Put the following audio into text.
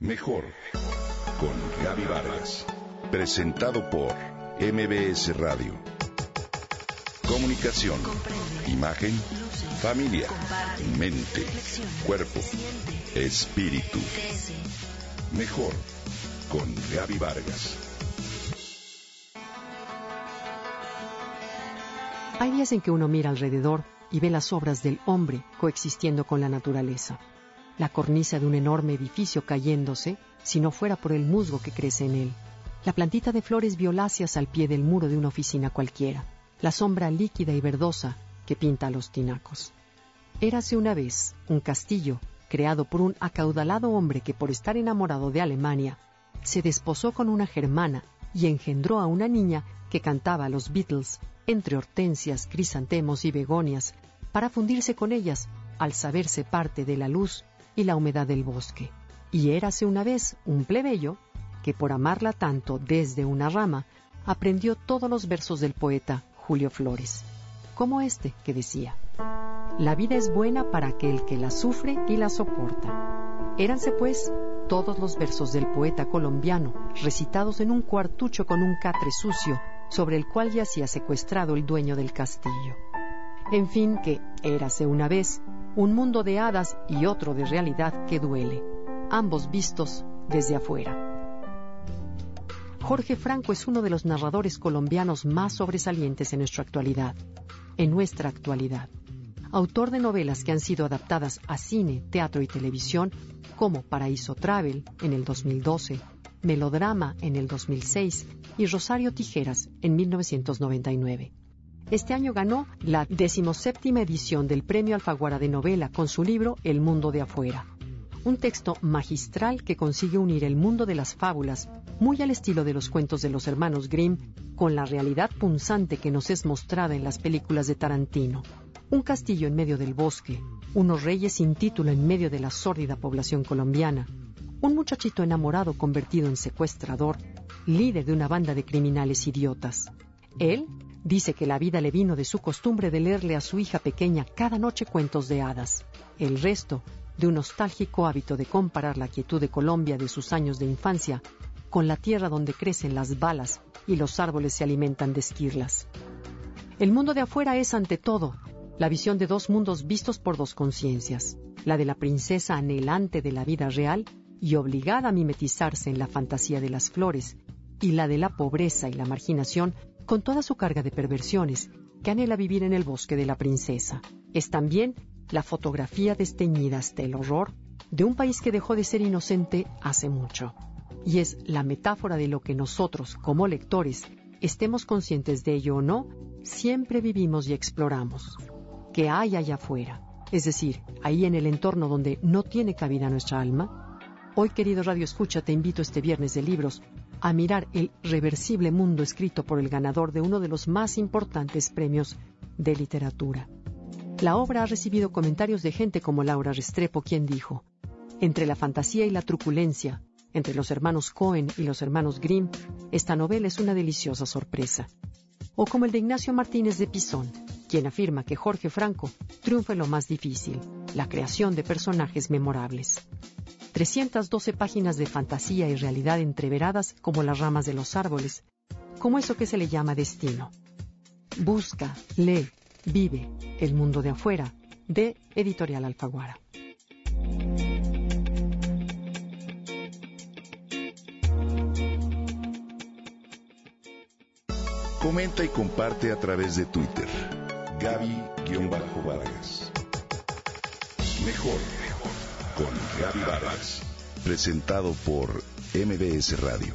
Mejor con Gaby Vargas. Presentado por MBS Radio. Comunicación, imagen, familia, mente, cuerpo, espíritu. Mejor con Gaby Vargas. Hay días en que uno mira alrededor y ve las obras del hombre coexistiendo con la naturaleza la cornisa de un enorme edificio cayéndose si no fuera por el musgo que crece en él, la plantita de flores violáceas al pie del muro de una oficina cualquiera, la sombra líquida y verdosa que pinta los tinacos. Érase una vez un castillo creado por un acaudalado hombre que por estar enamorado de Alemania se desposó con una germana y engendró a una niña que cantaba a los Beatles entre hortensias, crisantemos y begonias para fundirse con ellas al saberse parte de la luz y la humedad del bosque. Y érase una vez un plebeyo que por amarla tanto desde una rama aprendió todos los versos del poeta Julio Flores, como este que decía, La vida es buena para aquel que la sufre y la soporta. Éranse pues todos los versos del poeta colombiano recitados en un cuartucho con un catre sucio sobre el cual yacía secuestrado el dueño del castillo. En fin, que érase una vez un mundo de hadas y otro de realidad que duele, ambos vistos desde afuera. Jorge Franco es uno de los narradores colombianos más sobresalientes en nuestra actualidad, en nuestra actualidad. Autor de novelas que han sido adaptadas a cine, teatro y televisión, como Paraíso Travel en el 2012, Melodrama en el 2006 y Rosario Tijeras en 1999. Este año ganó la decimoséptima edición del Premio Alfaguara de Novela con su libro El mundo de afuera. Un texto magistral que consigue unir el mundo de las fábulas, muy al estilo de los cuentos de los hermanos Grimm, con la realidad punzante que nos es mostrada en las películas de Tarantino. Un castillo en medio del bosque, unos reyes sin título en medio de la sórdida población colombiana, un muchachito enamorado convertido en secuestrador, líder de una banda de criminales idiotas. Él Dice que la vida le vino de su costumbre de leerle a su hija pequeña cada noche cuentos de hadas. El resto, de un nostálgico hábito de comparar la quietud de Colombia de sus años de infancia con la tierra donde crecen las balas y los árboles se alimentan de esquirlas. El mundo de afuera es, ante todo, la visión de dos mundos vistos por dos conciencias, la de la princesa anhelante de la vida real y obligada a mimetizarse en la fantasía de las flores, y la de la pobreza y la marginación con toda su carga de perversiones, que anhela vivir en el bosque de la princesa. Es también la fotografía desteñida hasta el horror de un país que dejó de ser inocente hace mucho. Y es la metáfora de lo que nosotros, como lectores, estemos conscientes de ello o no, siempre vivimos y exploramos. ¿Qué hay allá afuera? Es decir, ahí en el entorno donde no tiene cabida nuestra alma. Hoy, querido Radio Escucha, te invito este viernes de libros a mirar el reversible mundo escrito por el ganador de uno de los más importantes premios de literatura. La obra ha recibido comentarios de gente como Laura Restrepo, quien dijo, entre la fantasía y la truculencia, entre los hermanos Cohen y los hermanos Grimm, esta novela es una deliciosa sorpresa. O como el de Ignacio Martínez de Pisón, quien afirma que Jorge Franco triunfa en lo más difícil, la creación de personajes memorables. 312 páginas de fantasía y realidad entreveradas como las ramas de los árboles, como eso que se le llama destino. Busca, lee, vive el mundo de afuera de Editorial Alfaguara. Comenta y comparte a través de Twitter. Gaby-Vargas. Mejor con Gaby Vargas. Presentado por MBS Radio.